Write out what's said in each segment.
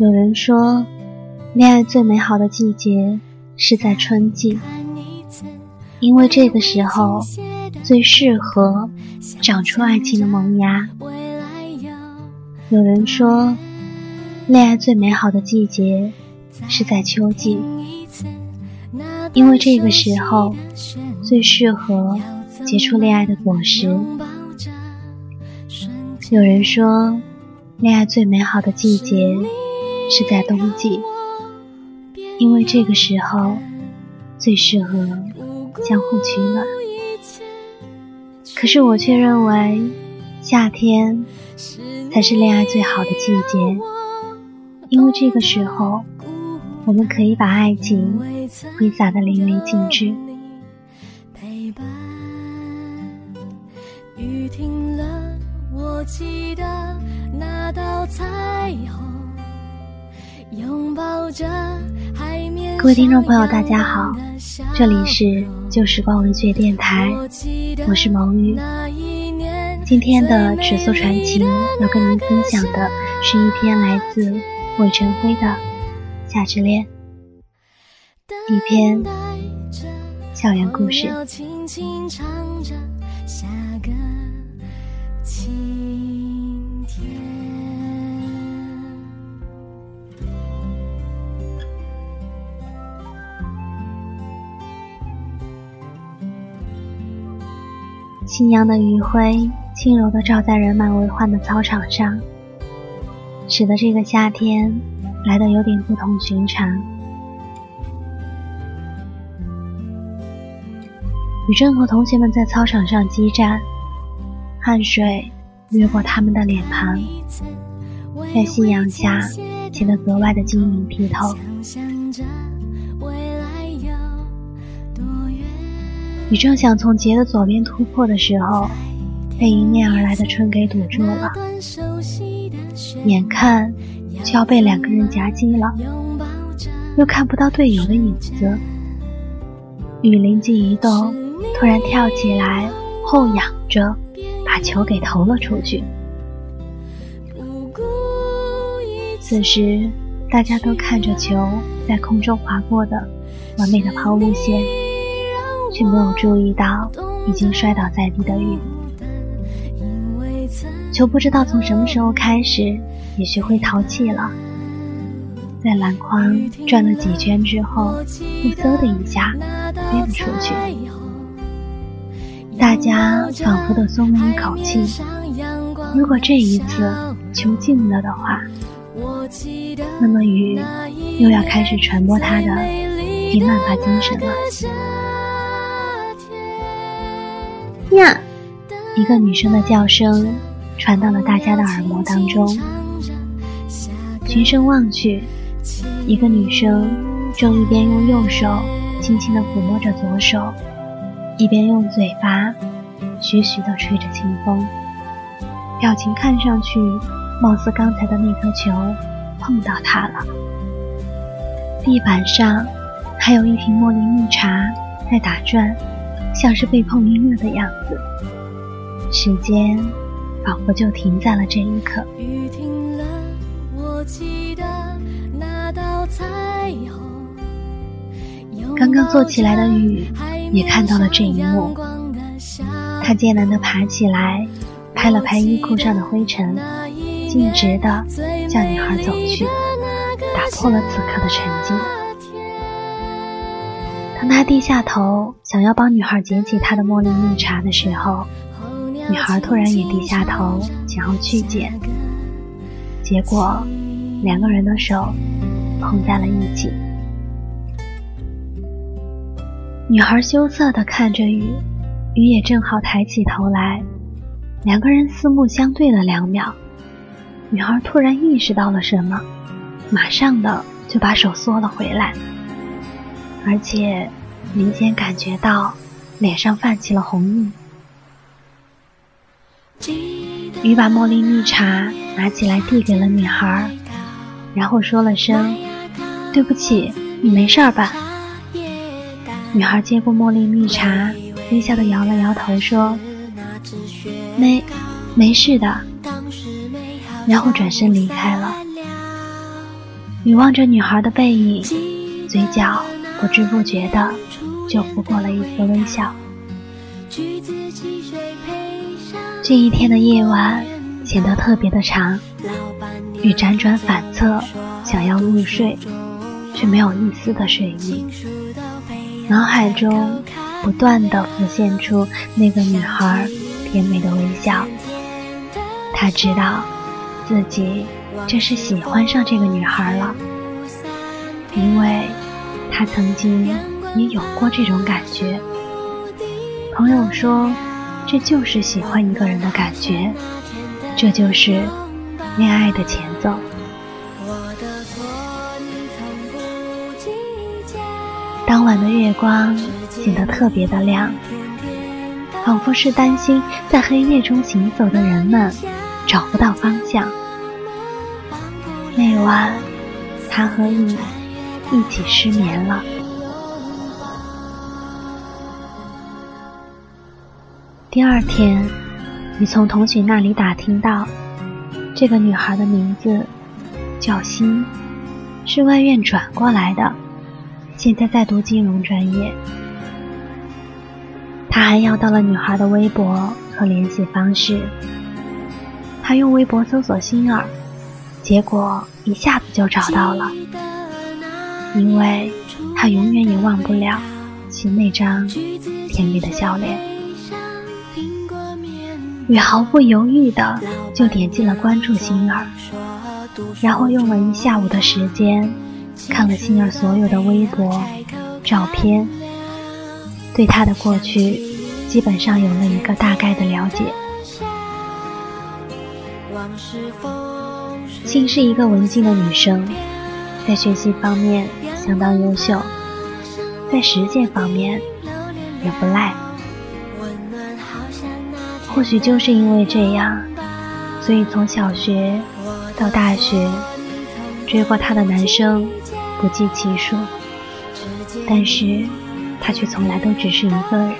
有人说，恋爱最美好的季节是在春季，因为这个时候最适合长出爱情的萌芽。有人说，恋爱最美好的季节是在秋季，因为这个时候最适合结出恋爱的果实。有人说，恋爱最美好的季节。是在冬季，因为这个时候最适合相互取暖。可是我却认为，夏天才是恋爱最好的季节，因为这个时候我们可以把爱情挥洒的淋漓尽致。雨停了，我记得那道彩虹。各位听众朋友，大家好，这里是旧时光文学电台，我是毛雨。今天的尺素传情要跟您分享的是一篇来自魏晨辉的《夏之恋》，一篇校园故事。夕阳的余晖轻柔地照在人满为患的操场上，使得这个夏天来得有点不同寻常。雨正和同学们在操场上激战，汗水掠过他们的脸庞，在夕阳下显得格外的晶莹剔透。你正想从杰的左边突破的时候，被迎面而来的春给堵住了，眼看就要被两个人夹击了，又看不到队友的影子。雨灵机一动，突然跳起来，后仰着把球给投了出去。此时，大家都看着球在空中划过的完美的抛物线。却没有注意到已经摔倒在地的雨。球不知道从什么时候开始也学会淘气了，在篮筐转了几圈之后，又嗖的一下飞了出去。大家仿佛都松了一口气。如果这一次球进了的话，那么雨又要开始传播他的第曼法精神了。呀！一个女生的叫声传到了大家的耳膜当中。循声望去，一个女生正一边用右手轻轻地抚摸着左手，一边用嘴巴徐徐地吹着清风，表情看上去貌似刚才的那颗球碰到她了。地板上还有一瓶茉莉蜜茶在打转。像是被碰晕了的样子，时间仿佛就停在了这一刻。刚刚坐起来的雨也看到了这一幕，他艰难地爬起来，拍了拍衣裤上的灰尘，径直地向女孩走去，打破了此刻的沉寂。当他低下头想要帮女孩捡起她的茉莉蜜茶的时候，女孩突然也低下头想要去捡，结果两个人的手碰在了一起。女孩羞涩地看着雨，雨也正好抬起头来，两个人四目相对了两秒，女孩突然意识到了什么，马上的就把手缩了回来。而且明显感觉到脸上泛起了红晕。雨把茉莉蜜茶拿起来递给了女孩，然后说了声：“对不起，你没事吧？”女孩接过茉莉蜜茶，微笑的摇了摇头说：“没，没事的。”然后转身离开了。你望着女孩的背影，嘴角不知不觉的就拂过了一丝微笑。这一天的夜晚显得特别的长，雨辗转反侧，想要入睡，却没有一丝的睡意。脑海中不断的浮现出那个女孩甜美的微笑，他知道自己这是喜欢上这个女孩了，因为他曾经也有过这种感觉。朋友说。这就是喜欢一个人的感觉，这就是恋爱的前奏。当晚的月光显得特别的亮，仿佛是担心在黑夜中行走的人们找不到方向。那晚，他和你一起失眠了。第二天，你从同学那里打听到，这个女孩的名字叫欣，是外院转过来的，现在在读金融专业。他还要到了女孩的微博和联系方式。他用微博搜索欣儿，结果一下子就找到了，因为他永远也忘不了其那张甜美的笑脸。雨毫不犹豫的就点进了关注星儿，然后用了一下午的时间看了星儿所有的微博、照片，对她的过去基本上有了一个大概的了解。星是一个文静的女生，在学习方面相当优秀，在实践方面也不赖。或许就是因为这样，所以从小学到大学，追过他的男生不计其数，但是他却从来都只是一个人。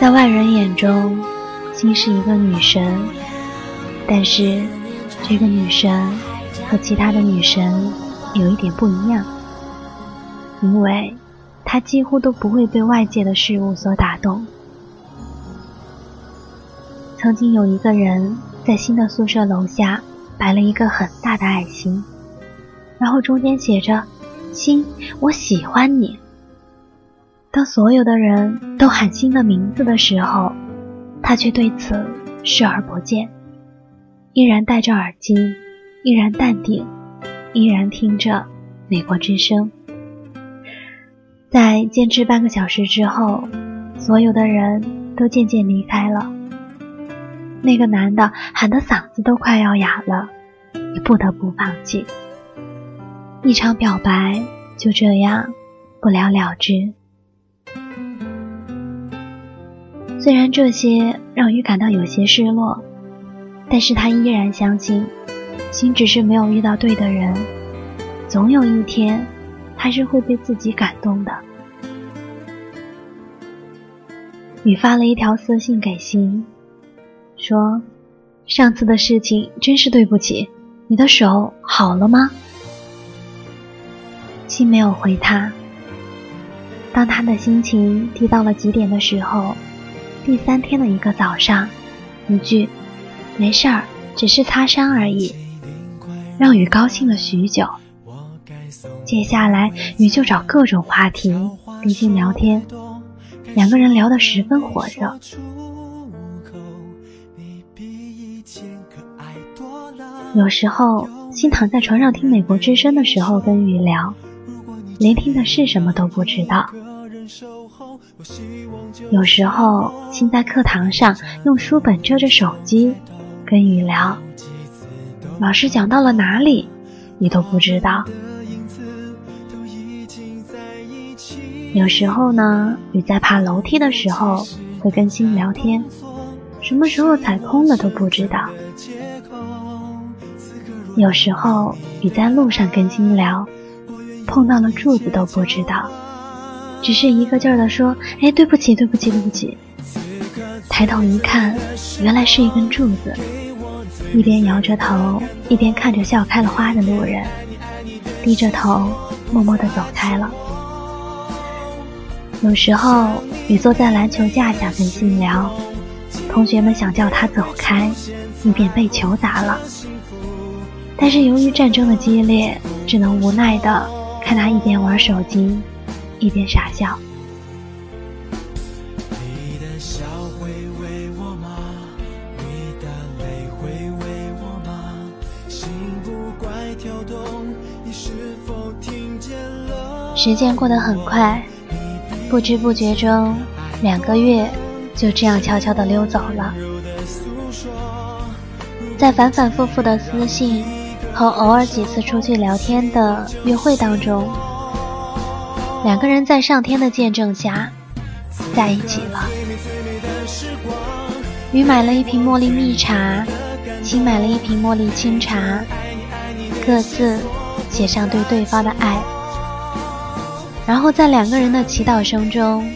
在外人眼中，心是一个女神，但是这个女神和其他的女神有一点不一样，因为她几乎都不会被外界的事物所打动。曾经有一个人在新的宿舍楼下摆了一个很大的爱心，然后中间写着“心，我喜欢你”。当所有的人都喊新的名字的时候，他却对此视而不见，依然戴着耳机，依然淡定，依然听着美国之声。在坚持半个小时之后，所有的人都渐渐离开了。那个男的喊的嗓子都快要哑了，也不得不放弃。一场表白就这样不了了之。虽然这些让雨感到有些失落，但是他依然相信，心只是没有遇到对的人，总有一天还是会被自己感动的。雨发了一条私信给心。说：“上次的事情真是对不起，你的手好了吗？”心没有回他。当他的心情低到了极点的时候，第三天的一个早上，一句“没事儿，只是擦伤而已”，让雨高兴了许久。接下来，雨就找各种话题跟心聊天，两个人聊得十分火热。有时候，心躺在床上听美国之声的时候，跟雨聊，连听的是什么都不知道。有时候，心在课堂上用书本遮着手机，跟雨聊，老师讲到了哪里，你都不知道。有时候呢，雨在爬楼梯的时候，会跟心聊天，什么时候踩空了都不知道。有时候你在路上跟心聊，碰到了柱子都不知道，只是一个劲儿的说：“哎，对不起，对不起，对不起。”抬头一看，原来是一根柱子。一边摇着头，一边看着笑开了花的路人，低着头，默默地走开了。有时候，你坐在篮球架下跟信聊，同学们想叫他走开，以免被球砸了。但是由于战争的激烈，只能无奈的看他一边玩手机，一边傻笑。时间过得很快，不知不觉中，两个月就这样悄悄地溜走了。在反反复复的私信和偶尔几次出去聊天的约会当中，两个人在上天的见证下在一起了。雨买了一瓶茉莉蜜茶，心买了一瓶茉莉清茶，各自写上对对方的爱。然后在两个人的祈祷声中，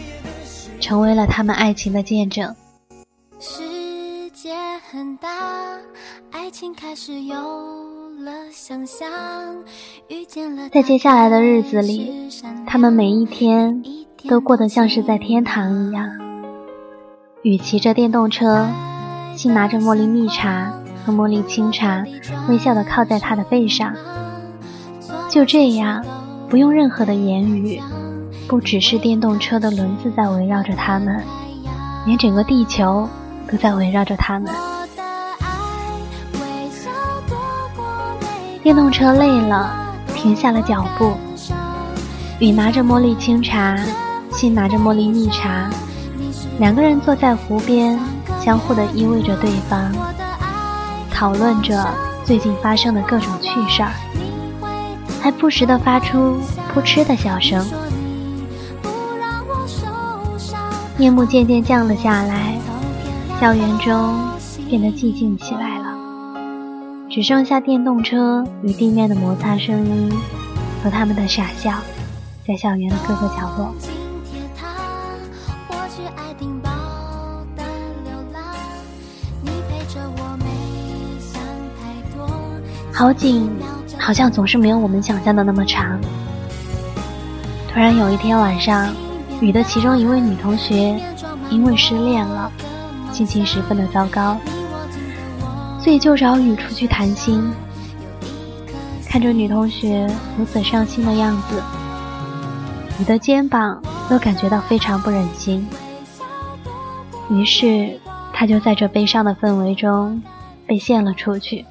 成为了他们爱情的见证。世界很大，爱情开始有。在接下来的日子里，他们每一天都过得像是在天堂一样。雨骑着电动车，心拿着茉莉蜜茶和茉莉清茶，微笑地靠在他的背上。就这样。不用任何的言语，不只是电动车的轮子在围绕着他们，连整个地球都在围绕着他们。电动车累了，停下了脚步。雨拿着茉莉清茶，心拿着茉莉蜜茶，两个人坐在湖边，相互的依偎着对方，讨论着最近发生的各种趣事儿。还不时地发出扑哧的笑声。夜幕渐渐降了下来，校园中变得寂静起来，只剩下电动车与地面的摩擦声音和他们的傻笑，在校园的各个角落。好景。好像总是没有我们想象的那么长。突然有一天晚上，雨的其中一位女同学因为失恋了，心情十分的糟糕，所以就找雨出去谈心。看着女同学如此伤心的样子，雨的肩膀都感觉到非常不忍心。于是，他就在这悲伤的氛围中被献了出去。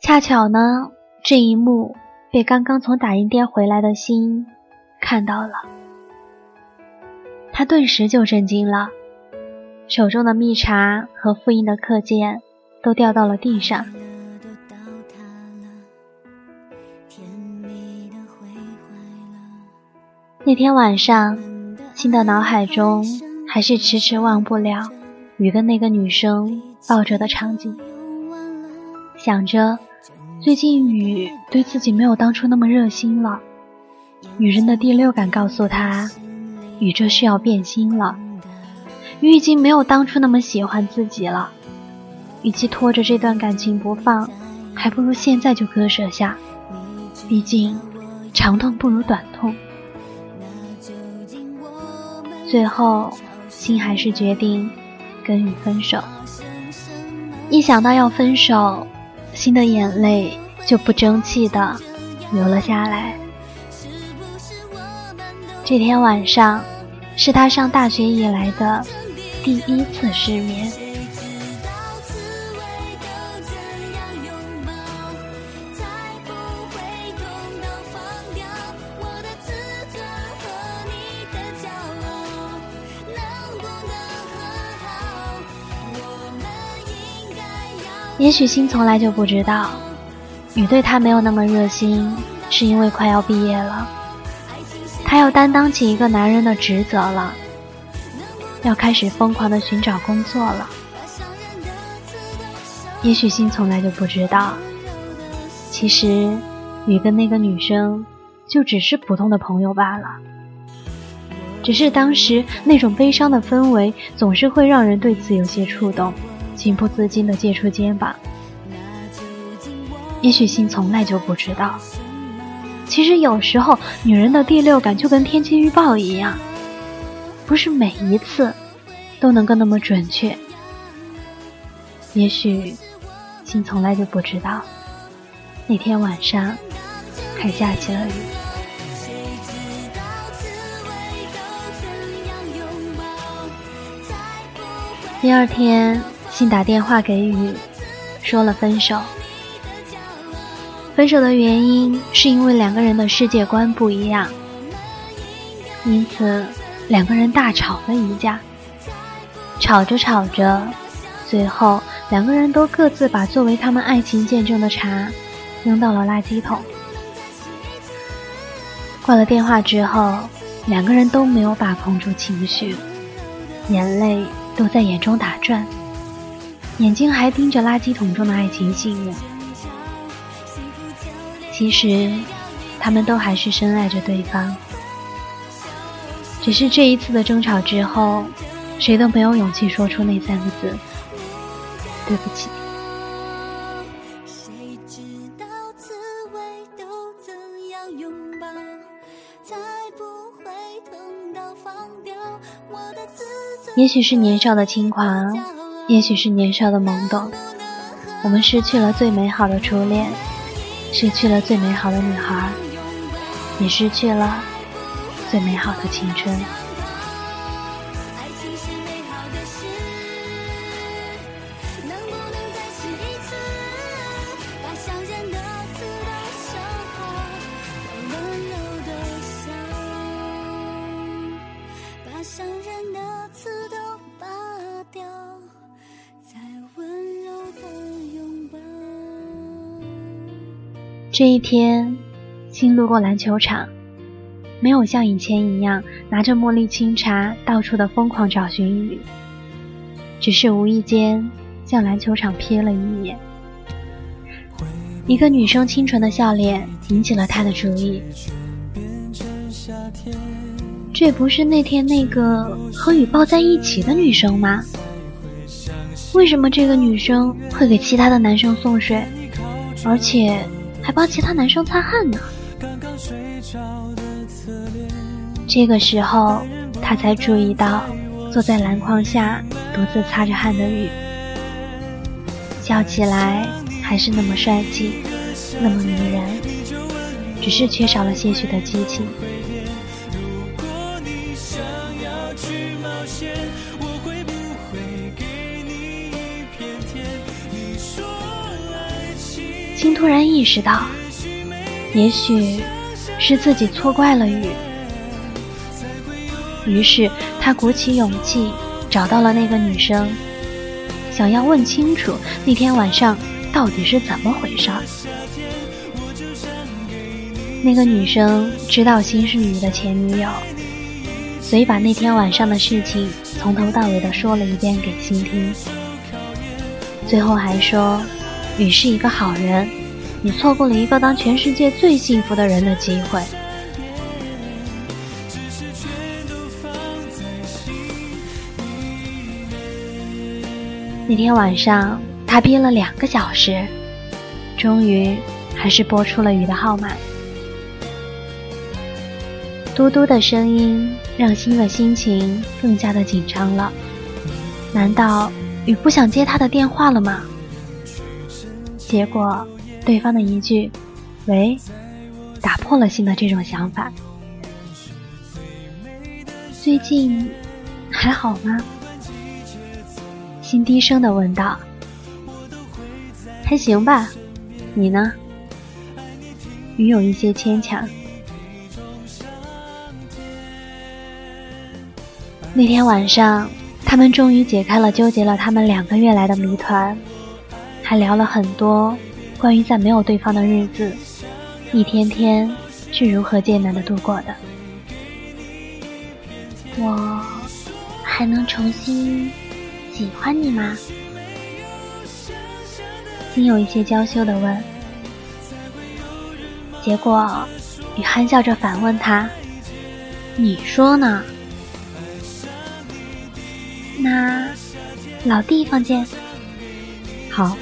恰巧呢，这一幕被刚刚从打印店回来的心看到了，他顿时就震惊了，手中的蜜茶和复印的课件都掉到了地上。那天晚上，新的脑海中还是迟迟忘不了雨跟那个女生抱着的场景，想着。最近雨对自己没有当初那么热心了，女人的第六感告诉她，雨这是要变心了。雨已经没有当初那么喜欢自己了，与其拖着这段感情不放，还不如现在就割舍下。毕竟，长痛不如短痛。最后，心还是决定跟雨分手。一想到要分手。心的眼泪就不争气的流了下来。这天晚上是他上大学以来的第一次失眠。也许心从来就不知道，雨对他没有那么热心，是因为快要毕业了，他要担当起一个男人的职责了，要开始疯狂的寻找工作了。也许心从来就不知道，其实雨跟那个女生就只是普通的朋友罢了，只是当时那种悲伤的氛围总是会让人对此有些触动。情不自禁的借出肩膀。也许心从来就不知道，其实有时候女人的第六感就跟天气预报一样，不是每一次都能够那么准确。也许信从来就不知道，那天晚上还下起了雨。第二天，信打电话给雨，说了分手。分手的原因是因为两个人的世界观不一样，因此两个人大吵了一架。吵着吵着，最后两个人都各自把作为他们爱情见证的茶扔到了垃圾桶。挂了电话之后，两个人都没有把控住情绪，眼泪都在眼中打转，眼睛还盯着垃圾桶中的爱情信物。其实，他们都还是深爱着对方，只是这一次的争吵之后，谁都没有勇气说出那三个字：“对不起。”也许是年少的轻狂，也许是年少的懵懂，我们失去了最美好的初恋。失去了最美好的女孩，也失去了最美好的青春。这一天，新路过篮球场，没有像以前一样拿着茉莉清茶到处的疯狂找寻雨，只是无意间向篮球场瞥了一眼。一个女生清纯的笑脸引起了他的注意。这不是那天那个和雨抱在一起的女生吗？为什么这个女生会给其他的男生送水，而且？还帮其他男生擦汗呢。这个时候，他才注意到坐在篮筐下独自擦着汗的雨，笑起来还是那么帅气，那么迷人，只是缺少了些许的激情。青突然意识到，也许是自己错怪了雨。于是他鼓起勇气找到了那个女生，想要问清楚那天晚上到底是怎么回事。那个女生知道心是雨的前女友，所以把那天晚上的事情从头到尾的说了一遍给心听，最后还说。雨是一个好人，你错过了一个当全世界最幸福的人的机会。那天晚上，他憋了两个小时，终于还是拨出了雨的号码。嘟嘟的声音让心的心情更加的紧张了。难道雨不想接他的电话了吗？结果，对方的一句“喂”，打破了新的这种想法。最近还好吗？心低声的问道。还行吧，你呢？雨有一些牵强。那天晚上，他们终于解开了纠结了他们两个月来的谜团。还聊了很多关于在没有对方的日子，一天天是如何艰难的度过的。我还能重新喜欢你吗？心有一些娇羞的问。结果，雨憨笑着反问他：“你说呢？”那老地方见。好。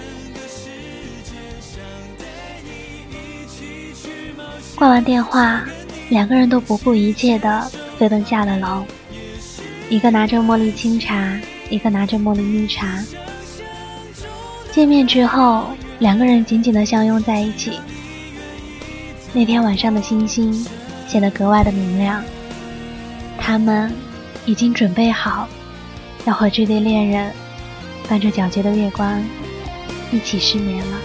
挂完电话，两个人都不顾一切的飞奔下了楼。一个拿着茉莉清茶，一个拿着茉莉蜜茶。见面之后，两个人紧紧的相拥在一起。那天晚上的星星显得格外的明亮。他们已经准备好，要和这对恋人伴着皎洁的月光一起失眠了。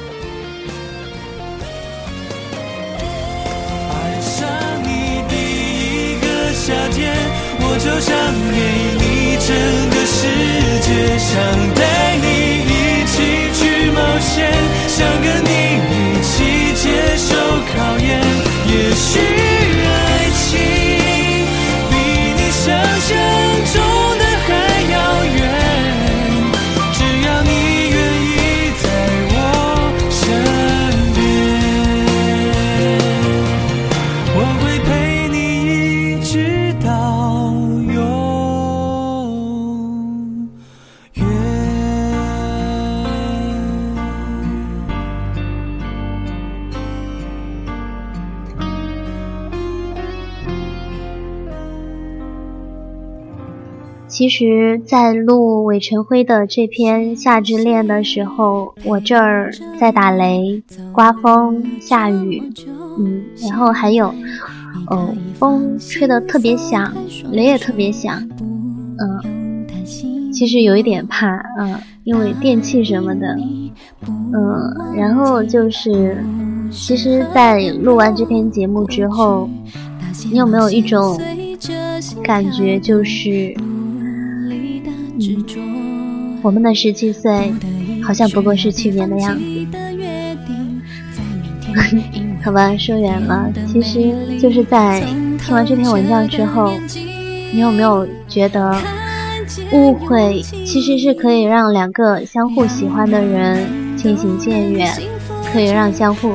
爱上你第一个夏天，我就想给你整个世界，想带你一起去冒险，想跟你一起接受考验。也许其实，在录韦晨辉的这篇《夏之恋》的时候，我这儿在打雷、刮风、下雨，嗯，然后还有，哦，风吹得特别响，雷也特别响，嗯，其实有一点怕，嗯，因为电器什么的，嗯，然后就是，其实，在录完这篇节目之后，你有没有一种感觉，就是？我们的十七岁，好像不过是去年的样子。好吧，说远了，其实就是在听完这篇文章之后，你有没有觉得，误会其实是可以让两个相互喜欢的人渐行渐远，可以让相互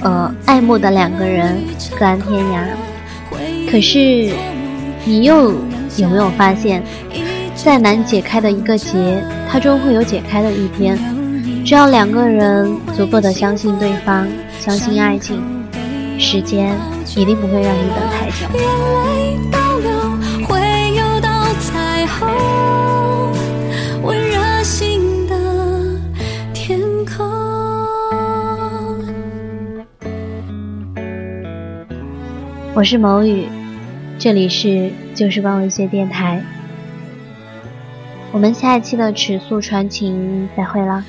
呃爱慕的两个人各安天涯。可是，你又有没有发现？再难解开的一个结，它终会有解开的一天。只要两个人足够的相信对方，相信爱情，时间一定不会让你等太久。我是某雨，这里是旧时光文学电台。我们下一期的尺素传情再会了。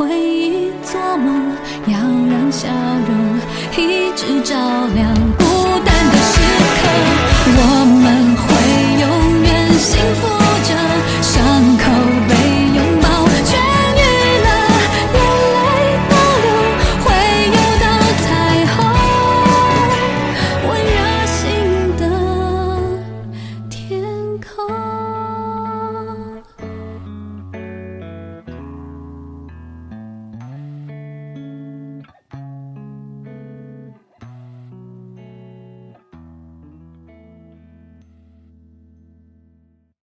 回忆做梦，要让笑容一直照亮孤单的时刻，我们。